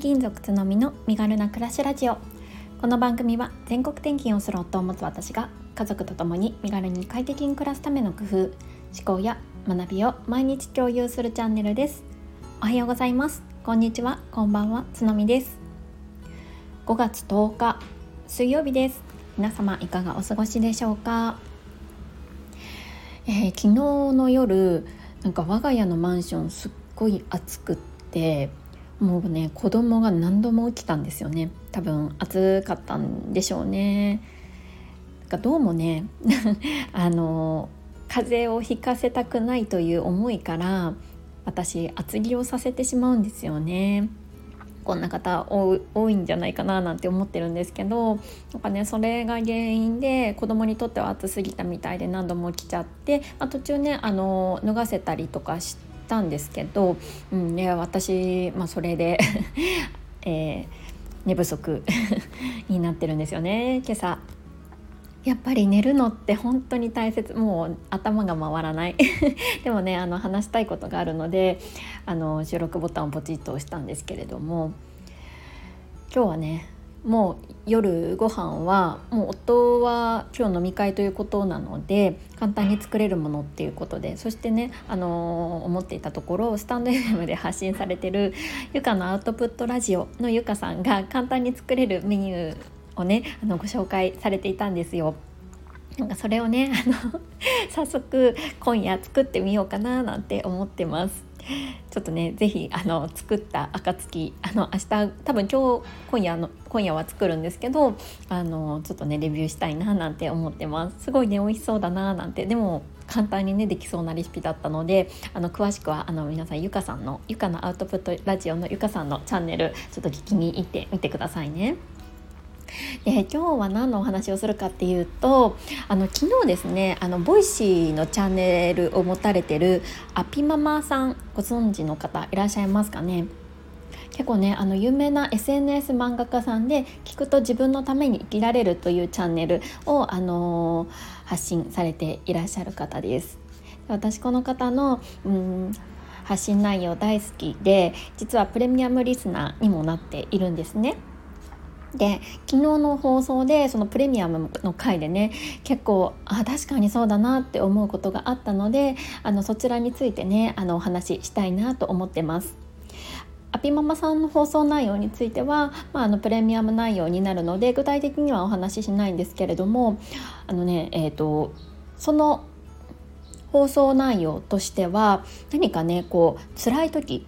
勤族つのみの身軽な暮らしラジオ。この番組は全国転勤をする夫を持つ私が家族と共に身軽に快適に暮らすための工夫思考や学びを毎日共有するチャンネルです。おはようございます。こんにちは。こんばんは。つのみです。5月10日水曜日です。皆様いかがお過ごしでしょうか、えー、昨日の夜なんか我が家のマンションすっごい暑くってもうね子供が何度も起きたんですよね。多分暑かったんでしょうね。かどうもね あの風邪をひかせたくないという思いから私厚着をさせてしまうんですよね。こんな方多いんじゃないかななんて思ってるんですけどなんかねそれが原因で子供にとっては暑すぎたみたいで何度も来ちゃって、まあ、途中ねあの脱がせたりとかしてたんですけど、うんね、私、まあ、それで えー、寝不足 になってるんですよね。今朝。やっぱり寝るのって本当に大切。もう頭が回らない。でもねあの話したいことがあるのであの収録ボタンをポチッと押したんですけれども。今日はねもう夜ご飯はもう夫は今日飲み会ということなので簡単に作れるものっていうことでそしてね、あのー、思っていたところスタンド FM で発信されてるゆかのアウトプットラジオのゆかさんが簡単に作れるメニューをねあのご紹介されていたんですよ。なんかそれをねあの 早速今夜作ってみようかななんて思ってます。ちょっとね是非あの作った暁あの明日多分今日今夜の今夜は作るんですけどあのちょっとねレビューしたいななんて思ってますすごいね美味しそうだななんてでも簡単にねできそうなレシピだったのであの詳しくはあの皆さんゆかさんのゆかのアウトプットラジオのゆかさんのチャンネルちょっと聞きに行ってみてくださいね。で今日は何のお話をするかっていうとあの昨日ですねあの Voicy のチャンネルを持たれてるアピママさんご存知の方いらっしゃいますかね？結構ねあの有名な SNS 漫画家さんで聞くと自分のために生きられるというチャンネルを、あのー、発信されていらっしゃる方です。私この方のうん発信内容大好きで実はプレミアムリスナーにもなっているんですね。で昨日の放送でそのプレミアムの回でね結構あ確かにそうだなって思うことがあったのであのそちらについてねあのお話ししたいなと思ってます。アピママさんの放送内容については、まあ、あのプレミアム内容になるので具体的にはお話ししないんですけれどもあのねえーとその放送内容としては何かねこう辛い時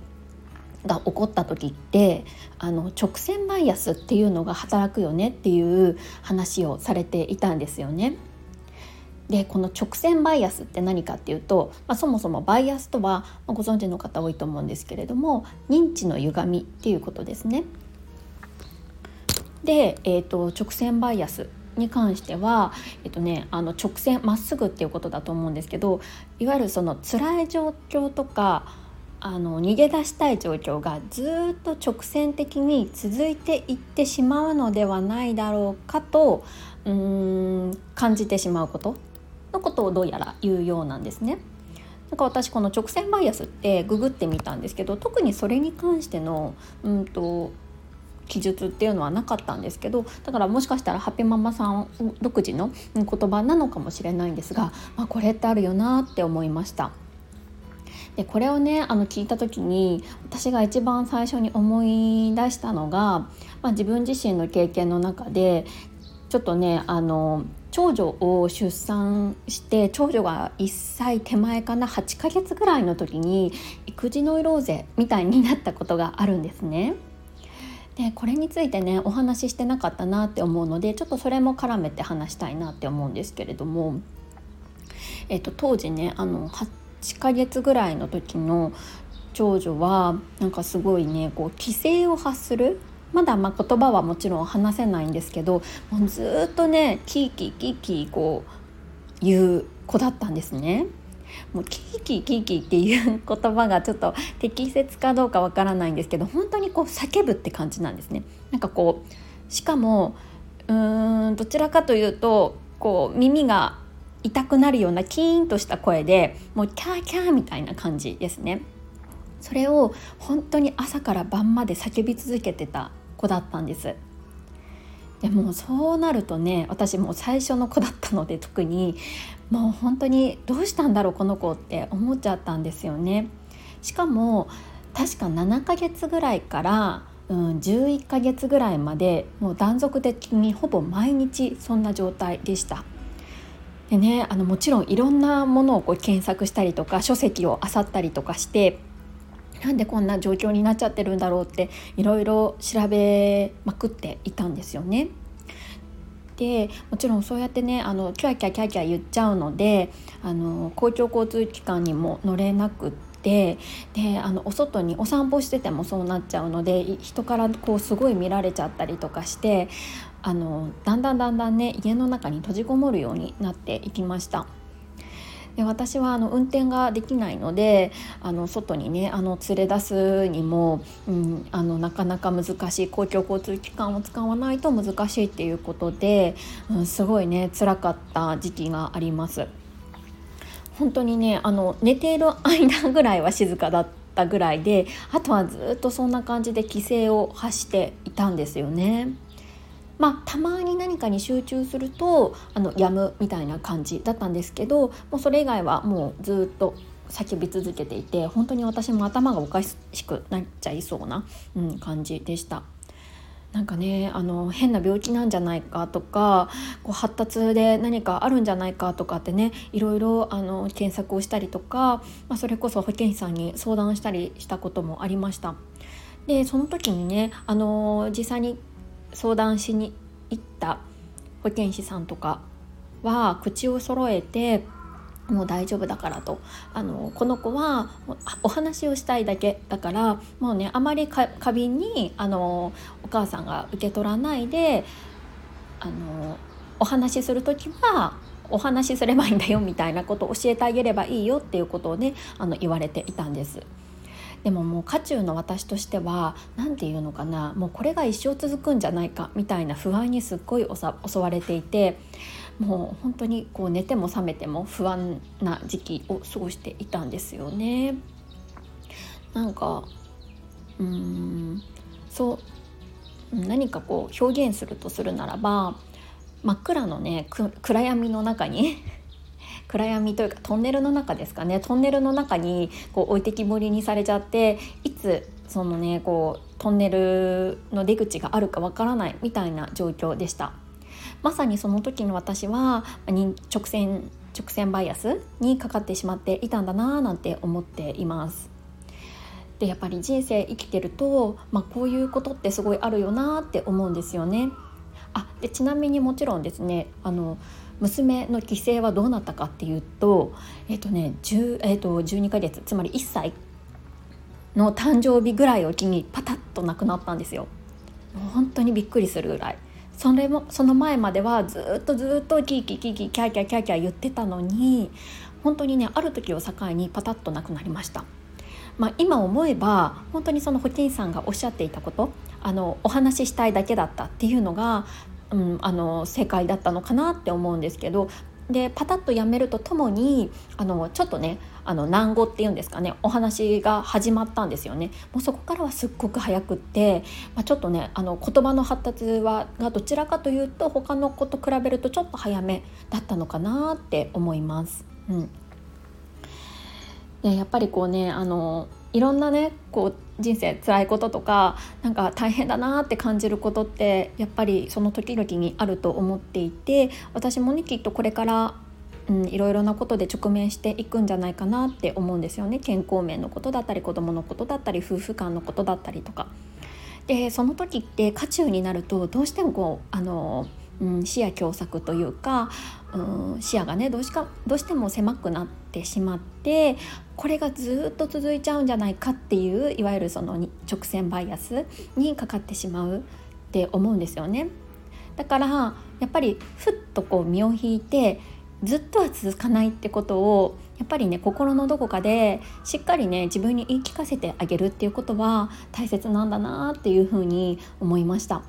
が起こった時ってあの直線バイアスっていうのが働くよねっていう話をされていたんですよね。でこの直線バイアスって何かっていうと、まあ、そもそもバイアスとは、まあ、ご存知の方多いと思うんですけれども認知の歪みっていうことですね。で、えーと、直線バイアスに関しては、えっとね、あの直線まっすぐっていうことだと思うんですけどいわゆるその辛い状況とかあの逃げ出したい状況がずっと直線的に続いていってしまうのではないだろうかとうーん感じてしまうことのことをどうやら言うようなんですね。なんか私この直線バイアスってググってみたんですけど特にそれに関してのうんと記述っていうのはなかったんですけどだからもしかしたらハピママさん独自の言葉なのかもしれないんですが、まあ、これってあるよなって思いました。でこれをねあの聞いた時に私が一番最初に思い出したのが、まあ、自分自身の経験の中でちょっとねあの長女を出産して長女が1歳手前かな8ヶ月ぐらいの時に育児ノイローゼみたいになったことがあるんですね。でこれについてねお話ししてなかったなって思うのでちょっとそれも絡めて話したいなって思うんですけれども、えっと、当時ねあの8ヶ月ぐらいの時の長女はなんかすごいねこう規制を発するまだま言葉はもちろん話せないんですけどもうずっとねキーキーキーキーこう言う子だったんですね。もうキーキーキーキーっていう言葉がちょっと適切かどうかわからないんですけど本当にこう叫ぶって感じなんですね。なんかこうしかもうーんどちらかというとこう耳が痛くなるようなキーンとした声でもうキャーキャーみたいな感じですね。それを本当に朝から晩まで叫び続けてた子だったんですでもそうなるとね私もう最初の子だったので特にもう本当にどうしたんだろうこの子って思っちゃったんですよねしかも確か7ヶ月ぐらいからうん、11ヶ月ぐらいまでもう断続的にほぼ毎日そんな状態でした。でねあのもちろんいろんなものをこう検索したりとか書籍を漁ったりとかしてなんでこんな状況になっちゃってるんだろうっていろいろ調べまくっていたんですよね。でもちろんそうやってねあのキャキャキャキャ言っちゃうのであの公共交通機関にも乗れなくって。であのお外にお散歩しててもそうなっちゃうので人からこうすごい見られちゃったりとかしてあのだんだんだんだんね家の中に閉じこもるようになっていきました。で私はあの運転ができないのであの外にねあの連れ出すにも、うん、あのなかなか難しい公共交通機関を使わないと難しいっていうことで、うん、すごいね辛かった時期があります。本当にねあの寝ている間ぐらいは静かだったぐらいであとはずっとそんな感じで規制を発していたんですよね。まあ、たまに何かに集中するとあのやむみたいな感じだったんですけどもうそれ以外はもうずっと叫び続けていて本当に私も頭がおかしくなっちゃいそうな、うん、感じでした。なんかねあの変な病気なんじゃないかとかこう発達で何かあるんじゃないかとかってねいろいろあの検索をしたりとか、まあ、それこそ保健師さんに相談したりしたこともありました。でその時にねあの実際に相談しに行った保健師さんとかは口を揃えてもう大丈夫だからとあのこの子はお話をしたいだけだからもうねあまり過敏にあのお母さんが受け取らないであのお話しする時はお話しすればいいんだよみたいなことを教えてあげればいいよっていうことをねあの言われていたんです。でももう渦中の私としては何て言うのかなもうこれが一生続くんじゃないかみたいな不安にすっごい襲われていてもう本当にこう寝ても覚めても不安な時期を過ごしていたんですよね。なんかうーんそう何かこう表現するとするならば真っ暗のね暗闇の中に暗闇というかトンネルの中ですかね。トンネルの中にこう置いてきぼりにされちゃっていつそのねこうトンネルの出口があるかわからないみたいな状況でした。まさにその時の私は直線直線バイアスにかかってしまっていたんだなぁなんて思っています。でやっぱり人生生きてると、まあ、こういうことってすごいあるよなって思うんですよね。あでちなみにもちろんですねあの娘の帰省はどうなったかっていうと,、えっとね10えっと、12ヶ月つまり1歳の誕生日ぐらいを機にパタッと亡くなったんですよ。本当にびっくりするぐらいそれもその前まではずっとずっとキーキーキーキーキャーキャーキャーキャー言ってたのに本当にねある時を境にパタッと亡くなりました。まあ、今思えば本当にその保健師さんがおっしゃっていたことあのお話ししたいだけだったっていうのがうん、あの正解だったのかなって思うんですけどでパタッとやめるとともにあのちょっとねあの難語っていうんですかねお話が始まったんですよねもうそこからはすっごく早くって、まあ、ちょっとねあの言葉の発達はがどちらかというと他の子と比べるとちょっと早めだったのかなって思います。うん、でやっぱりこうねあのいろんなねこう人生辛いこととかなんか大変だなって感じることってやっぱりその時々にあると思っていて私もねきっとこれからうん、いろいろなことで直面していくんじゃないかなって思うんですよね健康面のことだったり子どものことだったり夫婦間のことだったりとか。でその時って渦中になるとどうしてもこうあの、うん、視野狭窄というか、うん、視野がねどうしかどうしても狭くなっててしまってこれがずっと続いちゃうんじゃないかっていういわゆるその直線バイアスにかかってしまうって思うんですよね。だからやっぱりふっとこう身を引いてずっとは続かないってことをやっぱりね心のどこかでしっかりね自分に言い聞かせてあげるっていうことは大切なんだなっていうふうに思いました。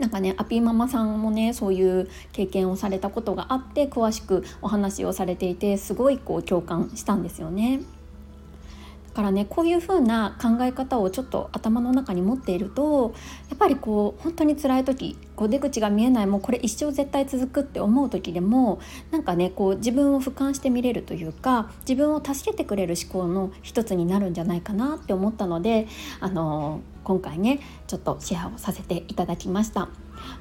なんかねアピーママさんもねそういう経験をされたことがあって詳しくお話をされていてすごいこう共感したんですよね。からねこういう風な考え方をちょっと頭の中に持っているとやっぱりこう本当に辛い時こう出口が見えないもうこれ一生絶対続くって思う時でもなんかねこう自分を俯瞰して見れるというか自分を助けてくれる思考の一つになるんじゃないかなって思ったのであの今回ねちょっとシェアをさせていただきました。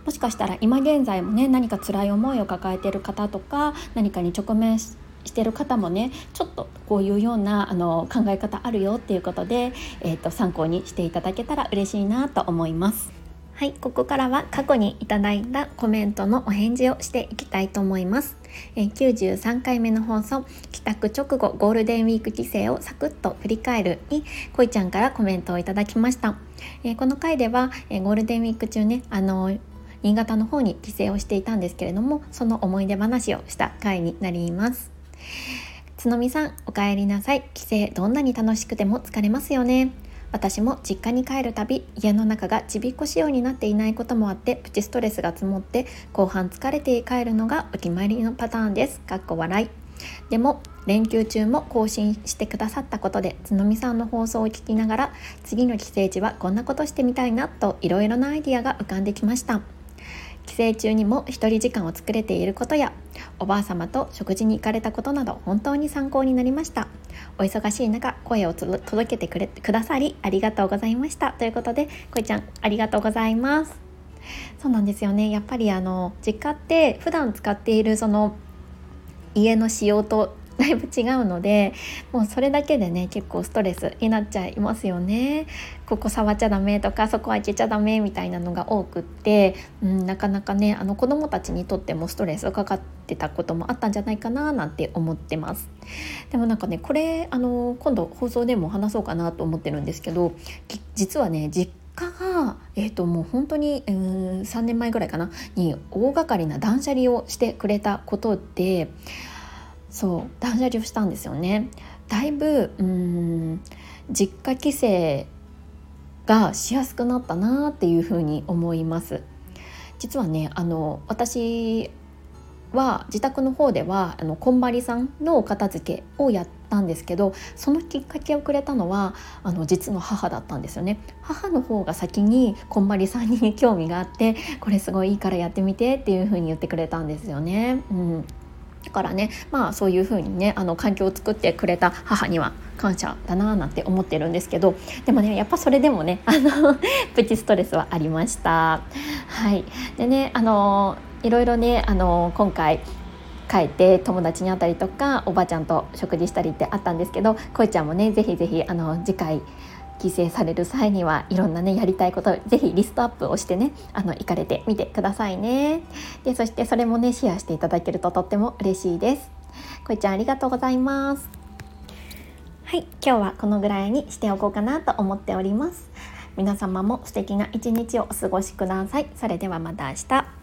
もしかしたら今現在もね何か辛い思いを抱えている方とか何かに直面してしてる方もねちょっとこういうようなあの考え方あるよっていうことで、えーと、参考にしていただけたら嬉しいなと思います。はい、ここからは過去にいただいたコメントのお返事をしていきたいと思います。え、93回目の放送帰宅直後ゴールデンウィーク帰省をサクッと振り返るにこいちゃんからコメントをいただきました。え、この回では、え、ゴールデンウィーク中ねあの新潟の方に帰省をしていたんですけれどもその思い出話をした回になります。つのみさん、お帰りなさい。帰省どんなに楽しくても疲れますよね。私も実家に帰るたび家の中がちびっこ仕様になっていないこともあってプチストレスが積もって後半疲れて帰るのがお決まりのパターンです。かっこ笑い。でも連休中も更新してくださったことでつのみさんの放送を聞きながら次の帰省地はこんなことしてみたいなといろいろなアイディアが浮かんできました。帰省中にも一人時間を作れていることやおばあ様と食事に行かれたことなど本当に参考になりました。お忙しい中声を届けてくれくださりありがとうございました。ということでこいちゃんありがとうございます。そうなんですよね。やっぱりあの実家って普段使っているその家の仕様とだいぶ違うのでもうそれだけでね結構ストレスになっちゃいますよね。ここ触っちゃダメとかそこ開けちゃダメみたいなのが多くって、うん、なかなかねあの子どもたちにとってもストレスかかってたこともあったんじゃないかななんて思ってます。でもなんかねこれあの今度放送でも話そうかなと思ってるんですけど実はね実家が、えーと、もう本当に、うん、3年前ぐらいかなに大掛かりな断捨離をしてくれたことでそう断捨離をしたんですよね。だいぶうん実家帰省がしやすくなったなっていうふうに思います。実はねあの私は自宅の方ではあのこんまりさんのお片付けをやったんですけどそのきっかけをくれたのはあの実の母だったんですよね。母の方が先にこんまりさんに興味があってこれすごいいいからやってみてっていう風に言ってくれたんですよね。うん。だからねまあそういう風にねあの環境を作ってくれた母には感謝だなーなんて思ってるんですけどでもねやっぱそれでもね あのプチストレスはありました。はい。でねあのいろいろねあの今回帰って友達に会ったりとかおばあちゃんと食事したりってあったんですけどこいちゃんもねぜひぜひあの次回帰省される際にはいろんなねやりたいことぜひリストアップをしてねあの行かれてみてくださいね。でそしてそれもねシェアしていただけるととっても嬉しいです。こいちゃんありがとうございます。はい今日はこのぐらいにしておこうかなと思っております。皆様も素敵な一日をお過ごしください。それではまた明日。